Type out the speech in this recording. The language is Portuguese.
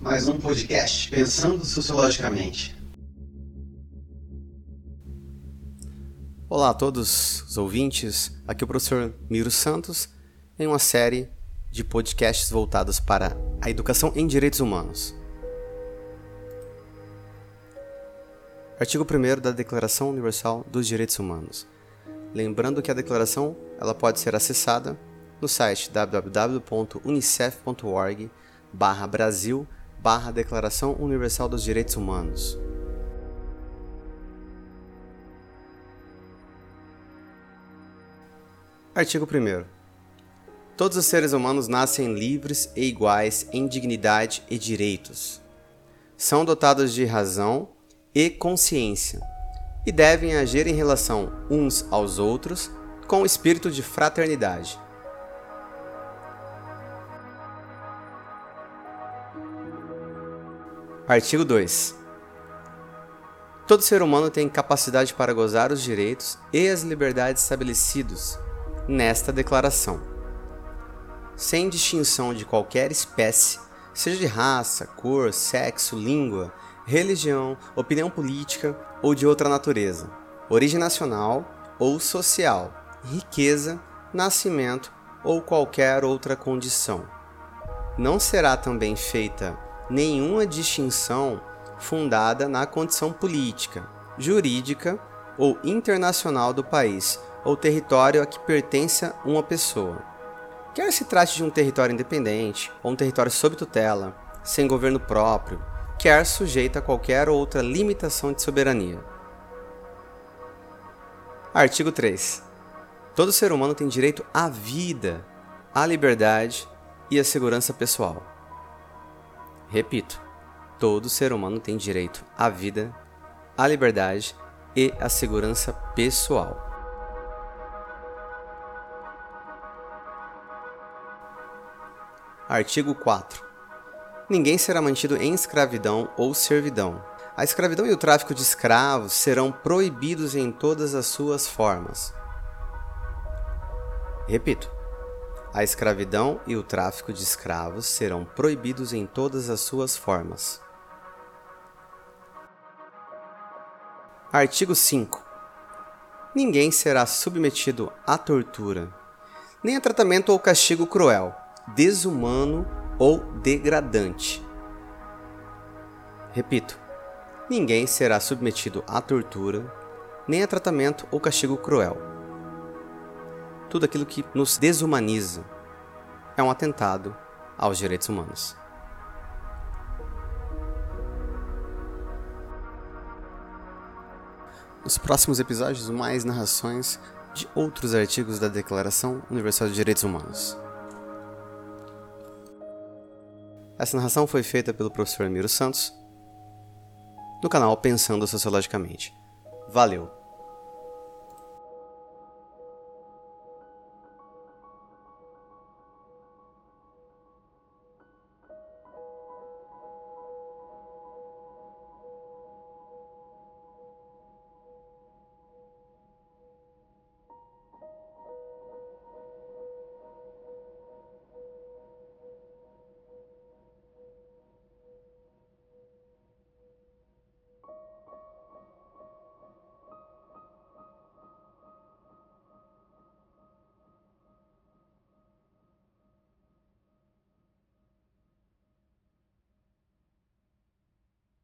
mais um podcast Pensando Sociologicamente. Olá a todos os ouvintes, aqui é o professor Miro Santos em uma série de podcasts voltados para a educação em direitos humanos. Artigo 1 da Declaração Universal dos Direitos Humanos. Lembrando que a declaração ela pode ser acessada no site www.unicef.org Brasil Declaração Universal dos Direitos Humanos. Artigo 1 Todos os seres humanos nascem livres e iguais em dignidade e direitos. São dotados de razão e consciência, e devem agir em relação uns aos outros com o espírito de fraternidade. Artigo 2. Todo ser humano tem capacidade para gozar os direitos e as liberdades estabelecidos nesta declaração, sem distinção de qualquer espécie, seja de raça, cor, sexo, língua, religião, opinião política ou de outra natureza, origem nacional ou social, riqueza, nascimento ou qualquer outra condição. Não será também feita nenhuma distinção fundada na condição política, jurídica ou internacional do país ou território a que pertença uma pessoa. Quer se trate de um território independente ou um território sob tutela, sem governo próprio, quer sujeita a qualquer outra limitação de soberania. Artigo 3. Todo ser humano tem direito à vida, à liberdade e à segurança pessoal. Repito, todo ser humano tem direito à vida, à liberdade e à segurança pessoal. Artigo 4 ninguém será mantido em escravidão ou servidão. A escravidão e o tráfico de escravos serão proibidos em todas as suas formas. Repito. A escravidão e o tráfico de escravos serão proibidos em todas as suas formas. Artigo 5. Ninguém será submetido à tortura, nem a tratamento ou castigo cruel, desumano ou degradante. Repito, ninguém será submetido à tortura, nem a tratamento ou castigo cruel. Tudo aquilo que nos desumaniza é um atentado aos direitos humanos. Nos próximos episódios, mais narrações de outros artigos da Declaração Universal de Direitos Humanos. Essa narração foi feita pelo professor Miro Santos, do canal Pensando Sociologicamente. Valeu!